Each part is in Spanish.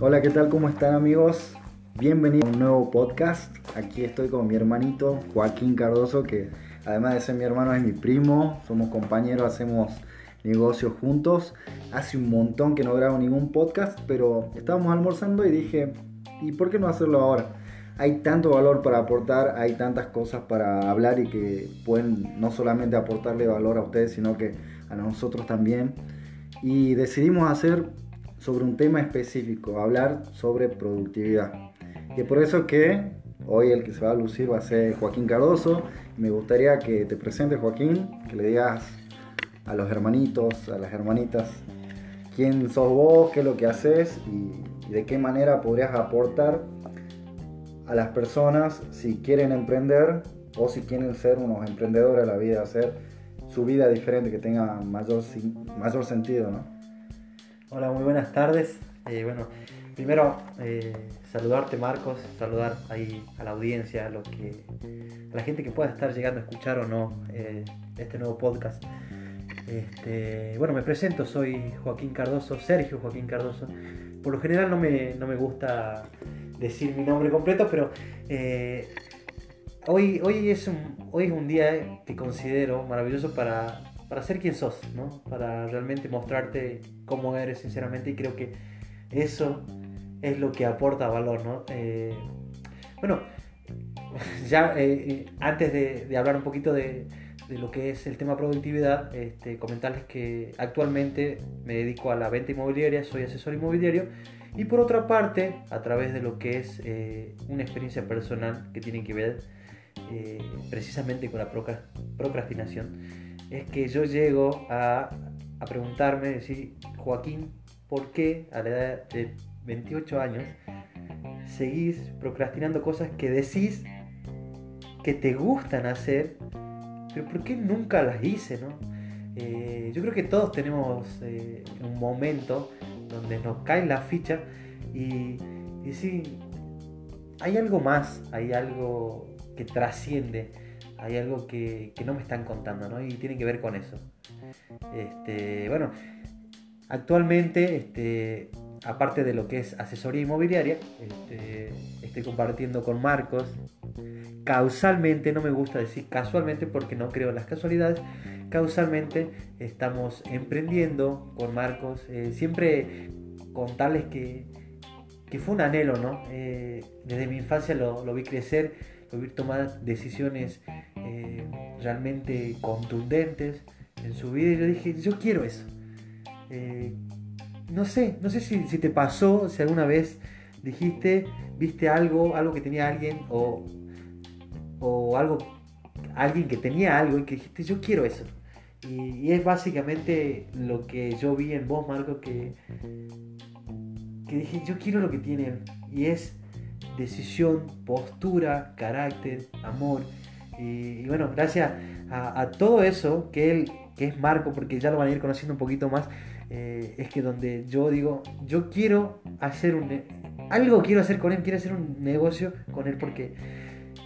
Hola, ¿qué tal? ¿Cómo están amigos? Bienvenidos a un nuevo podcast. Aquí estoy con mi hermanito Joaquín Cardoso, que además de ser mi hermano es mi primo. Somos compañeros, hacemos negocios juntos. Hace un montón que no grabo ningún podcast, pero estábamos almorzando y dije, ¿y por qué no hacerlo ahora? Hay tanto valor para aportar, hay tantas cosas para hablar y que pueden no solamente aportarle valor a ustedes, sino que a nosotros también. Y decidimos hacer sobre un tema específico, hablar sobre productividad. Y por eso que hoy el que se va a lucir va a ser Joaquín Cardoso. Me gustaría que te presentes Joaquín, que le digas a los hermanitos, a las hermanitas, quién sos vos, qué es lo que haces y, de qué manera podrías aportar a las personas si quieren emprender o si quieren ser unos emprendedores de la vida, hacer su vida diferente, que tenga mayor, mayor sentido, ¿no? Hola, muy buenas tardes. Eh, bueno, primero eh, saludarte Marcos, saludar ahí a la audiencia, a, que, a la gente que pueda estar llegando a escuchar o no eh, este nuevo podcast. Este, bueno, me presento, soy Joaquín Cardoso, Sergio Joaquín Cardoso. Por lo general no me, no me gusta decir mi nombre completo, pero hoy, hoy, es un, hoy es un día que considero maravilloso para para ser quien sos, ¿no? Para realmente mostrarte cómo eres sinceramente y creo que eso es lo que aporta valor, ¿no? Eh, bueno, ya eh, eh, antes de, hablar un poquito de, lo que es el tema productividad, este, comentarles que actualmente me dedico a la venta inmobiliaria, soy asesor inmobiliario y por otra parte, a través de lo que es una experiencia personal que tiene que ver precisamente con la procrastinación, es que yo llego a, a preguntarme, decir, Joaquín, ¿por qué a la edad de 28 años seguís procrastinando cosas que decís que te gustan hacer, pero ¿por qué nunca las hice? ¿no? Eh, yo creo que todos tenemos eh, un momento donde nos cae la ficha y, y sí, hay algo más, hay algo que trasciende hay algo que, no me están contando, ¿no? Y tiene que ver con eso. Este, bueno, actualmente, este, aparte de lo que es asesoría inmobiliaria, este, estoy compartiendo con Marcos. Causalmente, no me gusta decir casualmente porque no creo en las casualidades. Causalmente estamos emprendiendo con Marcos. Eh, siempre contarles que, que, fue un anhelo, ¿no? Eh, desde mi infancia lo, lo vi crecer tomar decisiones eh, realmente contundentes en su vida y yo dije, yo quiero eso. No sé, no sé si, te pasó, si alguna vez dijiste, viste algo, algo que tenía alguien o, o algo, alguien que tenía algo y que dijiste, yo quiero eso. Y, es básicamente lo que yo vi en vos, Marco, que, que dije, yo quiero lo que tienen. Y es decisión, postura, carácter, amor. Y, bueno, gracias a, todo eso que él, que es Marco, porque ya lo van a ir conociendo un poquito más, eh, es que donde yo digo, yo quiero hacer un... Algo quiero hacer con él, quiero hacer un negocio con él porque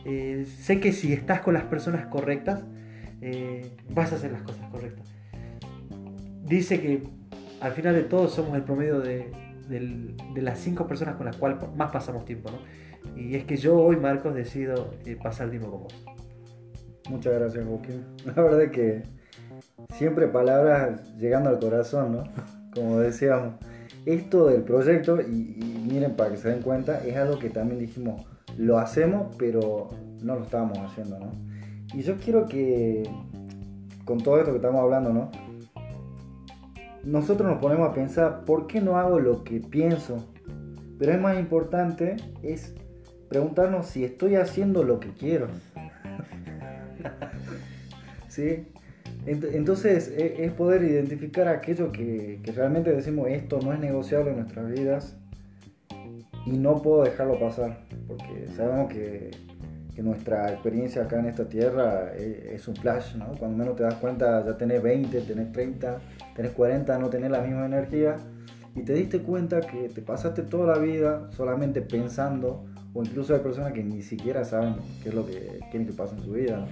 eh, sé que si estás con las personas correctas, eh, vas a hacer las cosas correctas. Dice que al final de todo somos el promedio de, de las cinco personas con las cuales más pasamos tiempo, ¿no? Y es que yo hoy, Marcos, decido eh, pasar tiempo con vos. Muchas gracias, Joaquín. La verdad es que siempre palabras llegando al corazón, ¿no? Como decíamos. Esto del proyecto, y, miren para que se den cuenta, es algo que también dijimos, lo hacemos, pero no lo estábamos haciendo, ¿no? Y yo quiero que, con todo esto que estamos hablando, ¿no? nosotros nos ponemos a pensar, ¿por qué no hago lo que pienso? Pero es más importante es preguntarnos si estoy haciendo lo que quiero. ¿Sí? Entonces e, es poder identificar aquello que, realmente decimos esto no es negociable en nuestras vidas y no puedo dejarlo pasar porque sabemos que, nuestra experiencia acá en esta tierra es, es, un flash, ¿no? Cuando menos te das cuenta ya tenés 20, tenés 30 tenés 40, no tenés la misma energía y te diste cuenta que te pasaste toda la vida solamente pensando, o incluso hay personas que ni siquiera saben qué es lo que quieren que pase en su vida.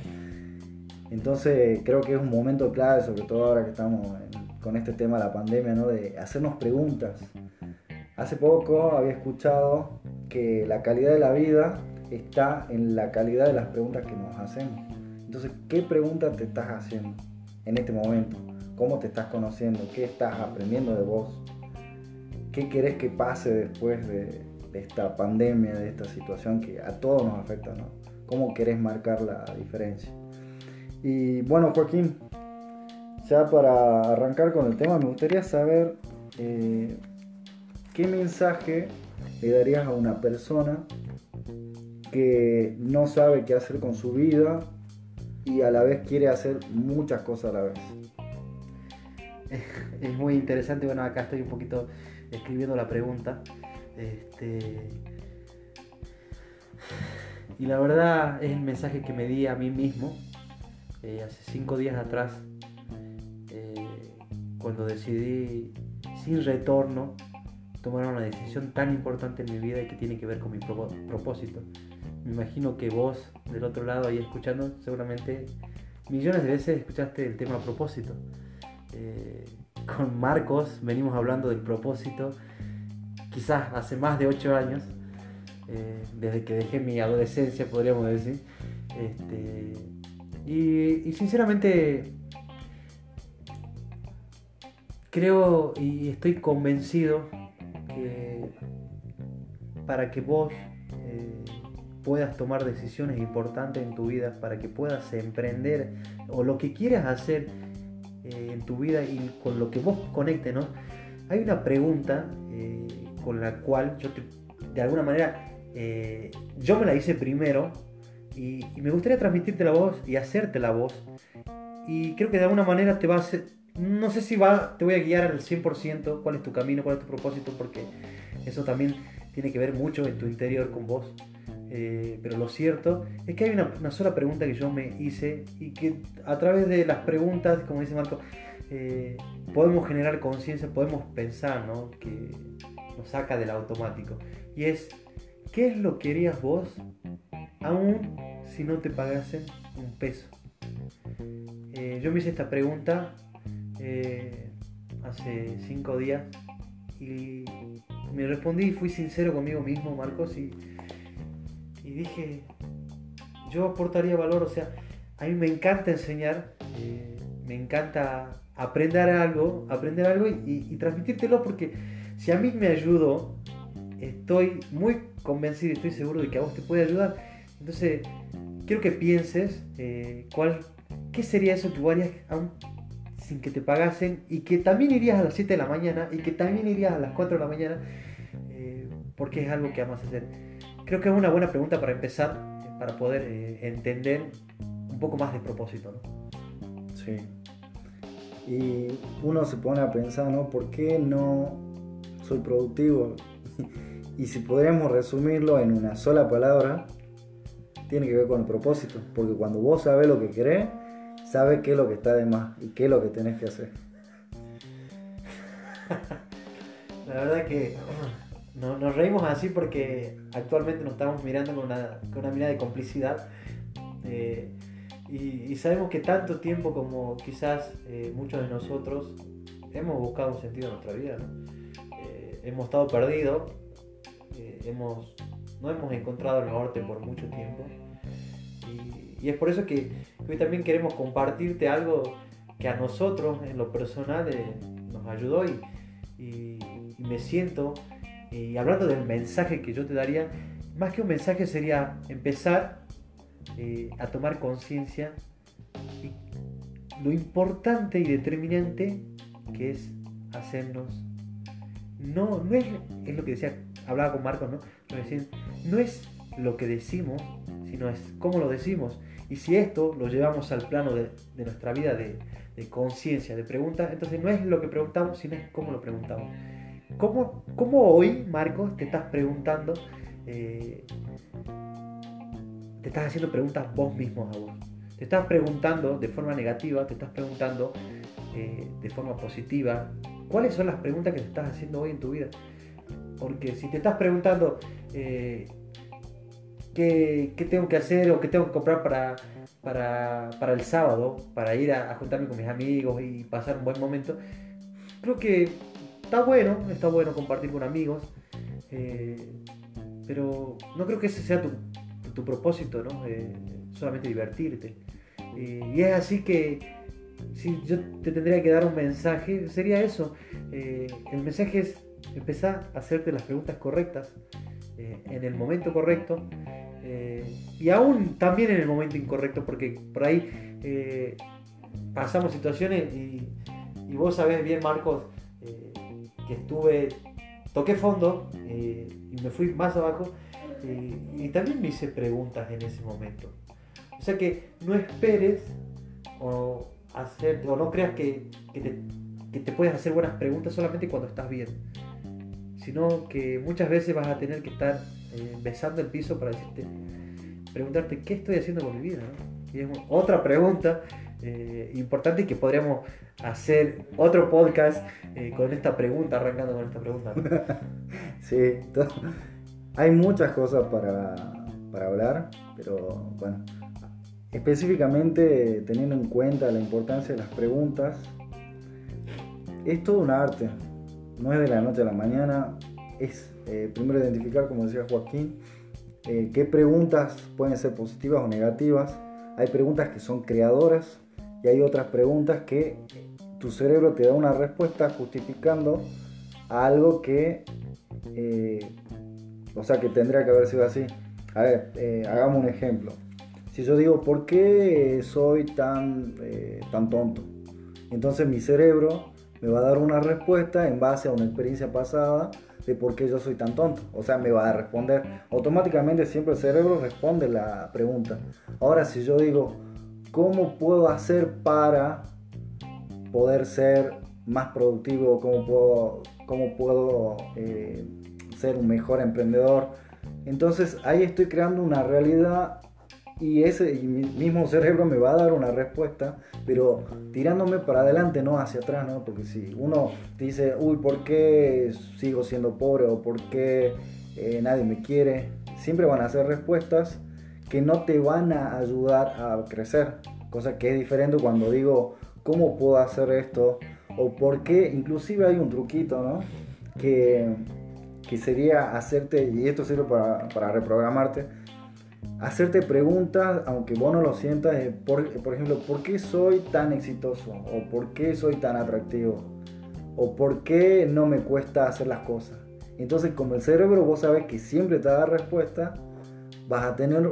Entonces creo que es un momento clave, sobre todo ahora que estamos con este tema de la pandemia, ¿no? de hacernos preguntas. Hace poco había escuchado que la calidad de la vida está en la calidad de las preguntas que nos hacemos. Entonces, ¿qué preguntas te estás haciendo en este momento? ¿Cómo te estás conociendo? ¿Qué estás aprendiendo de vos? ¿Qué querés que pase después de, esta pandemia, de esta situación que a todos nos afecta? ¿no? ¿Cómo querés marcar la diferencia? Y bueno, Joaquín, ya para arrancar con el tema, me gustaría saber eh, qué mensaje le darías a una persona que no sabe qué hacer con su vida y a la vez quiere hacer muchas cosas a la vez. Es muy interesante, bueno, acá estoy un poquito escribiendo la pregunta. Este, y la verdad es el mensaje que me di a mí mismo eh, hace cinco días atrás, eh, cuando decidí sin retorno tomar una decisión tan importante en mi vida y que tiene que ver con mi propósito. Me imagino que vos del otro lado ahí escuchando, seguramente millones de veces escuchaste el tema propósito. Eh, con Marcos venimos hablando del propósito, quizás hace más de ocho años, eh, desde que dejé mi adolescencia, podríamos decir. Este, y sinceramente creo y estoy convencido para que vos puedas tomar decisiones importantes en tu vida, para que puedas emprender o lo que quieras hacer eh, en tu vida y con lo que vos conectes, ¿no? Hay una pregunta eh, con la cual yo de alguna manera eh, yo me la hice primero y, me gustaría transmitirte la voz y hacerte la voz y creo que de alguna manera te va a hacer, no sé si va, te voy a guiar al 100% cuál es tu camino, cuál es tu propósito, porque eso también tiene que ver mucho en tu interior con vos. Eh, pero lo cierto es que hay una, sola pregunta que yo me hice y que a través de las preguntas, como dice Marco, eh, podemos generar conciencia, podemos pensar, ¿no? Que nos saca del automático. Y es, ¿qué es lo que harías vos aún si no te pagasen un peso? Eh, yo me hice esta pregunta hace cinco días y me respondí y fui sincero conmigo mismo, Marcos, y y dije, yo aportaría valor, o sea, a mí me encanta enseñar, eh, me encanta aprender algo, aprender algo y, transmitírtelo porque si a mí me ayudó, estoy muy convencido y estoy seguro de que a vos te puede ayudar. Entonces, quiero que pienses eh, cuál, qué sería eso que vos harías sin que te pagasen y que también irías a las 7 de la mañana y que también irías a las 4 de la mañana eh, porque es algo que amas hacer. Creo que es una buena pregunta para empezar, para poder eh, entender un poco más de propósito. ¿no? Sí. Y uno se pone a pensar, ¿no? ¿Por qué no soy productivo? y si podríamos resumirlo en una sola palabra, tiene que ver con el propósito. Porque cuando vos sabes lo que querés, sabes qué es lo que está de más y qué es lo que tenés que hacer. La verdad que nos reímos así porque actualmente nos estamos mirando con una, con una mirada de complicidad. Eh, y, sabemos que tanto tiempo como quizás eh, muchos de nosotros hemos buscado un sentido en nuestra vida. Eh, hemos estado perdidos, hemos, no hemos encontrado el norte por mucho tiempo. Es por eso que hoy también queremos compartirte algo que a nosotros en lo personal nos ayudó y, y me siento y hablando del mensaje que yo te daría, más que un mensaje sería empezar eh, a tomar conciencia lo importante y determinante que es hacernos. No, no es, es lo que decía, hablaba con Marcos, ¿no? no es lo que decimos, sino es cómo lo decimos. Y si esto lo llevamos al plano de, nuestra vida de, conciencia, de pregunta, entonces no es lo que preguntamos, sino es cómo lo preguntamos. ¿Cómo, hoy, Marcos, te estás preguntando, eh, te estás haciendo preguntas vos mismos a vos? Te estás preguntando de forma negativa, te estás preguntando eh, de forma positiva. ¿Cuáles son las preguntas que te estás haciendo hoy en tu vida? Porque si te estás preguntando, eh, qué, tengo que hacer o qué tengo que comprar para, para, para el sábado, para ir a, juntarme con mis amigos y pasar un buen momento. Creo que está bueno, está bueno compartir con amigos, eh, pero no creo que ese sea tu, tu propósito, ¿no? Eh, solamente divertirte. Eh, y es así que si yo te tendría que dar un mensaje, sería eso. el mensaje es empezar a hacerte las preguntas correctas en el momento correcto y aún también en el momento incorrecto, porque por ahí pasamos situaciones y, vos sabés bien, Marcos, que estuve, toqué fondo y me fui más abajo y, también me hice preguntas en ese momento. O sea que no esperes o, hacer, o no creas que, te, puedes hacer buenas preguntas solamente cuando estás bien, sino que muchas veces vas a tener que estar eh, besando el piso para decirte, preguntarte qué estoy haciendo con mi vida. Y es otra pregunta eh, importante que podríamos hacer otro podcast eh, con esta pregunta, arrancando con esta pregunta. sí, hay muchas cosas para, hablar, pero bueno, específicamente teniendo en cuenta la importancia de las preguntas, es todo un arte, no es de la noche a la mañana, es eh, primero identificar, como decía Joaquín, eh, qué preguntas pueden ser positivas o negativas. Hay preguntas que son creadoras y hay otras preguntas que tu cerebro te da una respuesta justificando algo que eh, o sea que tendría que haber sido así. A ver, eh, hagamos un ejemplo. Si yo digo, ¿por qué soy tan, eh, tan tonto? Entonces mi cerebro me va a dar una respuesta en base a una experiencia pasada de por qué yo soy tan tonto. O sea, me va a responder. Automáticamente siempre el cerebro responde la pregunta. Ahora, si yo digo, ¿cómo puedo hacer para poder ser más productivo? ¿Cómo puedo, cómo puedo eh, ser un mejor emprendedor. Entonces ahí estoy creando una realidad y ese mismo cerebro me va a dar una respuesta, pero tirándome para adelante, no hacia atrás, ¿no? Porque si uno dice, uy, ¿por qué sigo siendo pobre o por qué eh, nadie me quiere? Siempre van a ser respuestas que no te van a ayudar a crecer, cosa que es diferente cuando digo, ¿cómo puedo hacer esto? O por qué, inclusive hay un truquito, ¿no? Que que sería hacerte, y esto sirve para, para reprogramarte, hacerte preguntas, aunque vos no lo sientas, por, por, ejemplo, ¿por qué soy tan exitoso? ¿O por qué soy tan atractivo? ¿O por qué no me cuesta hacer las cosas? Entonces, como el cerebro vos sabes que siempre te da respuesta, vas a tener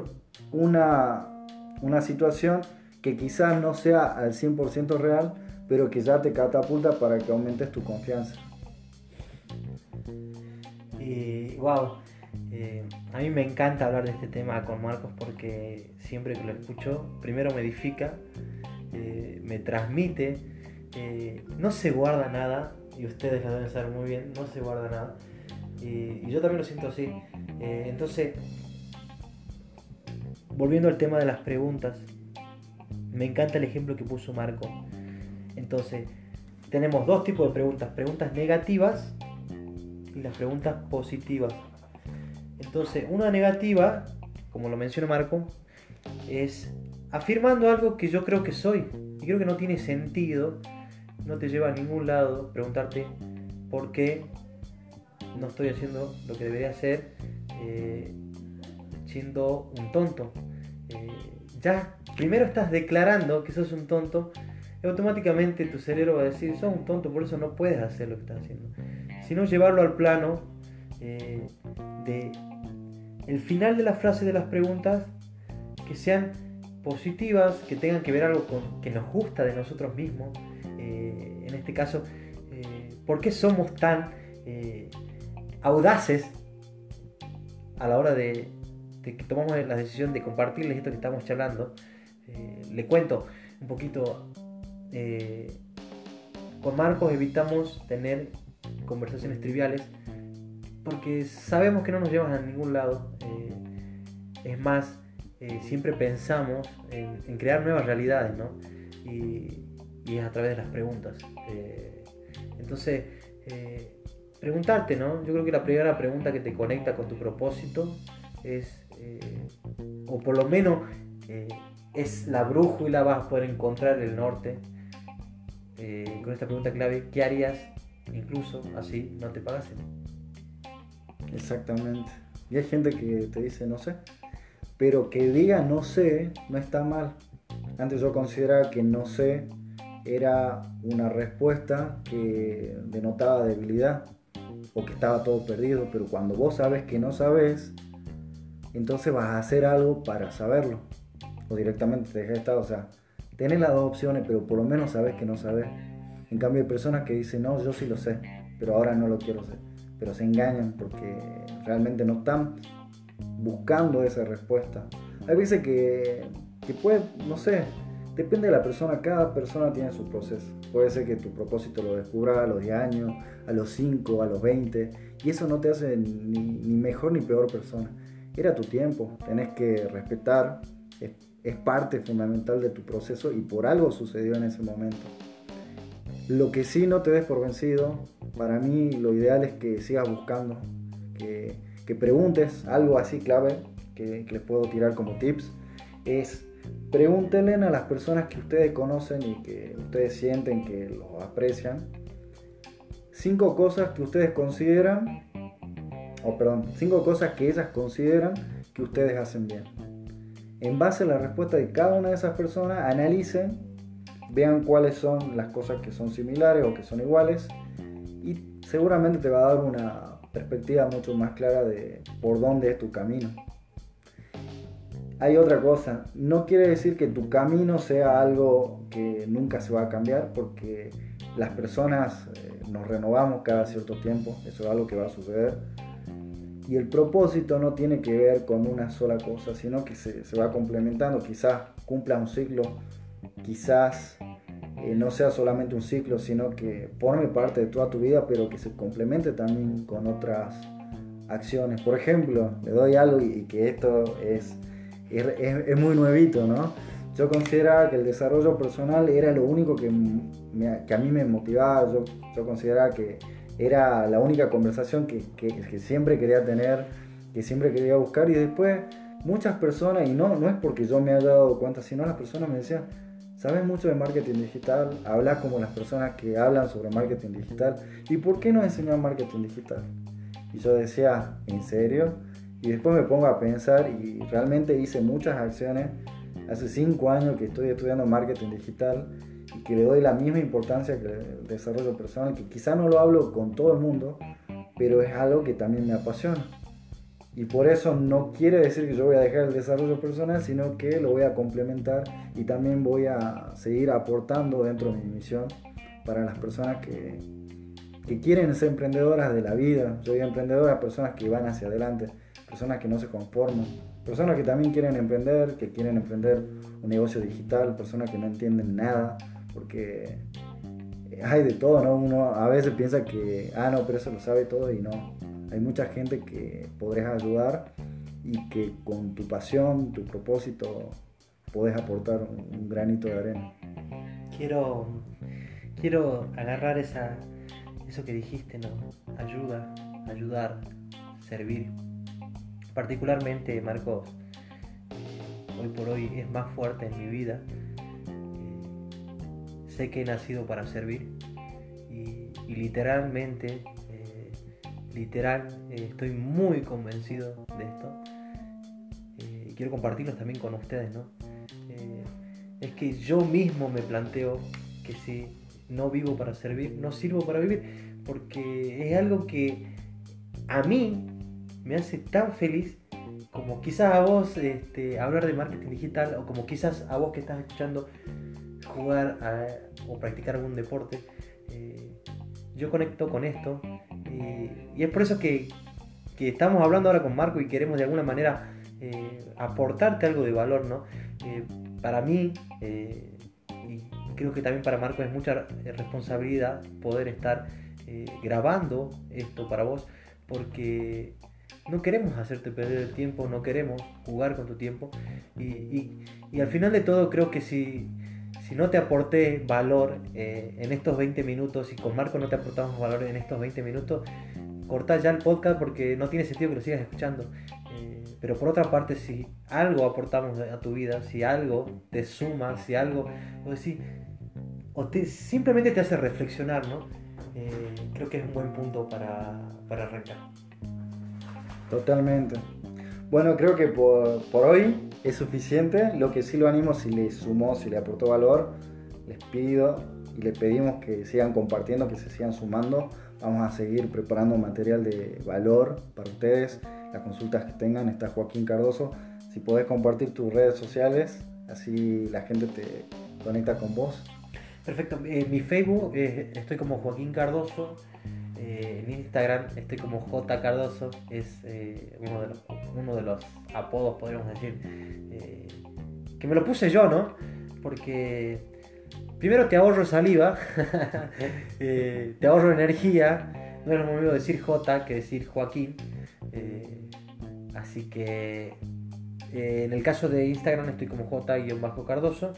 una, una situación que quizás no sea al 100% real, pero que te catapulta para que aumentes tu confianza. Y wow, eh, a mí me encanta hablar de este tema con Marcos porque siempre que lo escucho, primero me edifica, eh, me transmite, eh, no se guarda nada, y ustedes lo deben saber muy bien, no se guarda nada. Y, yo también lo siento así. entonces, volviendo al tema de las preguntas, me encanta el ejemplo que puso Marco. Entonces, tenemos dos tipos de preguntas, preguntas negativas y las preguntas positivas. Entonces, una negativa, como lo menciona Marco, es afirmando algo que yo creo que soy. Y creo que no tiene sentido, no te lleva a ningún lado preguntarte por qué no estoy haciendo lo que debería hacer eh, siendo un tonto. Eh, ya, primero estás declarando que sos un tonto y automáticamente tu cerebro va a decir, sos un tonto, por eso no puedes hacer lo que estás haciendo sino llevarlo al plano eh, de el final de la frase de las preguntas que sean positivas, que tengan que ver algo con, que nos gusta de nosotros mismos. Eh, en este caso, eh, ¿por qué somos tan audaces a la hora de, que tomamos la decisión de compartirles esto que estamos charlando? le cuento un poquito. con Marcos evitamos tener conversaciones triviales, porque sabemos que no nos llevan a ningún lado. Eh, es más, eh, siempre pensamos en, crear nuevas realidades, ¿no? Y, es a través de las preguntas. Eh, entonces, preguntarte, ¿no? Yo creo que la primera pregunta que te conecta con tu propósito es, o por lo menos es la brújula, vas a poder encontrar el norte. Con esta pregunta clave, ¿qué harías incluso así no te pagasen? Exactamente. Y hay gente que te dice no sé, pero que diga no sé no está mal. Antes yo consideraba que no sé era una respuesta que denotaba debilidad o que estaba todo perdido, pero cuando vos sabes que no sabes, entonces vas a hacer algo para saberlo o directamente te dejas estar, o sea, tenés las dos opciones, pero por lo menos sabes que no sabes. En cambio hay personas que dicen, no, yo sí lo sé, pero ahora no lo quiero ser, pero se engañan porque realmente no están buscando esa respuesta. Hay veces que, que puede, no sé, Depende de la persona, cada persona tiene su proceso. Puede ser que tu propósito lo descubra a los 10 años, a los 5, a los 20, y eso no te hace ni, mejor ni peor persona. Era tu tiempo, tenés que respetar, es, es parte fundamental de tu proceso y por algo sucedió en ese momento. Lo que sí no te des por vencido, para mí lo ideal es que sigas buscando, que, que preguntes algo así clave que, que les puedo tirar como tips, es Pregúntenle a las personas que ustedes conocen y que ustedes sienten que los aprecian. Cinco cosas que ustedes consideran, o perdón, cinco cosas que ellas consideran que ustedes hacen bien. En base a la respuesta de cada una de esas personas, analicen, vean cuáles son las cosas que son similares o que son iguales y seguramente te va a dar una perspectiva mucho más clara de por dónde es tu camino hay otra cosa, no quiere decir que tu camino sea algo que nunca se va a cambiar, porque las personas eh, nos renovamos cada cierto tiempo, eso es algo que va a suceder. Y el propósito no tiene que ver con una sola cosa, sino que se, va complementando. Quizás cumpla un ciclo, quizás eh, no sea solamente un ciclo, sino que forme parte de toda tu vida, pero que se complemente también con otras acciones. Por ejemplo, le doy algo y que esto es es, muy nuevito, ¿no? Yo consideraba que el desarrollo personal era lo único que, que a mí me motivaba, yo, yo, consideraba que era la única conversación que, que, siempre quería tener, que siempre quería buscar y después muchas personas, y no, no es porque yo me haya dado cuenta, sino las personas me decían, sabes mucho de marketing digital, hablas como las personas que hablan sobre marketing digital, ¿y por qué no enseñar marketing digital? Y yo decía, ¿en serio? Y después me pongo a pensar y realmente hice muchas acciones. Hace cinco años que estoy estudiando marketing digital y que le doy la misma importancia que el desarrollo personal, que quizá no lo hablo con todo el mundo, pero es algo que también me apasiona. Y por eso no quiere decir que yo voy a dejar el desarrollo personal, sino que lo voy a complementar y también voy a seguir aportando dentro de mi misión para las personas que, que quieren ser emprendedoras de la vida. Yo digo emprendedoras, personas que van hacia adelante personas que no se conforman, personas que también quieren emprender, que quieren emprender un negocio digital, personas que no entienden nada, porque hay de todo, ¿no? Uno a veces piensa que, ah, no, pero eso lo sabe todo y no. Hay mucha gente que podrás ayudar y que con tu pasión, tu propósito, podés aportar un, granito de arena. Quiero, quiero agarrar esa, eso que dijiste, ¿no? Ayuda, ayudar, servir particularmente Marcos hoy por hoy es más fuerte en mi vida. Eh, sé que he nacido para servir y, literalmente, literal, eh, estoy muy convencido de esto. y quiero compartirlos también con ustedes, ¿no? es que yo mismo me planteo que si no vivo para servir, no sirvo para vivir, porque es algo que a mí me hace tan feliz como quizás a vos este, hablar de marketing digital o como quizás a vos que estás escuchando jugar o practicar algún deporte. Eh, yo conecto con esto y, es por eso que, estamos hablando ahora con Marco y queremos de alguna manera eh, aportarte algo de valor, ¿no? Eh, para mí, y creo que también para Marco es mucha responsabilidad poder estar grabando esto para vos, porque no queremos hacerte perder el tiempo, no queremos jugar con tu tiempo. Y, al final de todo creo que si, si no te aporté valor eh, en estos 20 minutos y con Marco no te aportamos valor en estos 20 minutos, corta ya el podcast porque no tiene sentido que lo sigas escuchando. Eh, Pero por otra parte, si algo aportamos a tu vida, si algo te suma, si algo, o decir, o te, simplemente te hace reflexionar, ¿no? Eh, creo que es un buen punto para, para arrancar. Totalmente. Bueno, creo que por, por, hoy es suficiente. Lo que sí lo animo, si le sumó, si le aportó valor, les pido y les pedimos que sigan compartiendo, que se sigan sumando. Vamos a seguir preparando material de valor para ustedes. Las consultas que tengan, está Joaquín Cardoso. Si podés compartir tus redes sociales, así la gente te conecta con vos. Perfecto. En mi Facebook eh, estoy como Joaquín Cardoso. Eh, en Instagram estoy como J Cardoso. Es eh, uno, de los, apodos, podríamos decir. que me lo puse yo, ¿no? Porque primero te ahorro saliva, eh, te ahorro energía, no es lo mismo decir J que decir Joaquín. Eh, así que eh, en el caso de Instagram estoy como J-Cardoso.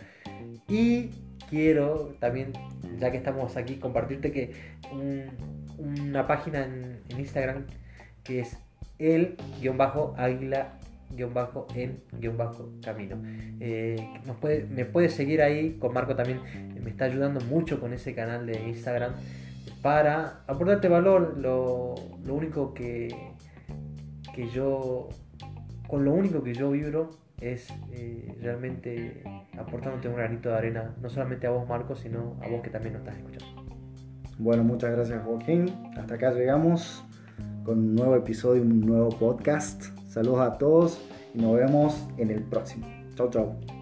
Y quiero también, ya que estamos aquí, compartirte que una página en, en Instagram que es el-águila guion bajo en guion bajo camino. Eh, nos puede, me puedes seguir ahí, con Marco también me está ayudando mucho con ese canal de Instagram para aportarte valor. Lo, lo único que, que yo, con lo único que yo vibro es eh, realmente aportándote un granito de arena, no solamente a vos Marco, sino a vos que también nos estás escuchando. Bueno, muchas gracias Joaquín. Hasta acá llegamos con un nuevo episodio, un nuevo podcast. Saludos a todos y nos vemos en el próximo. Chao, chao.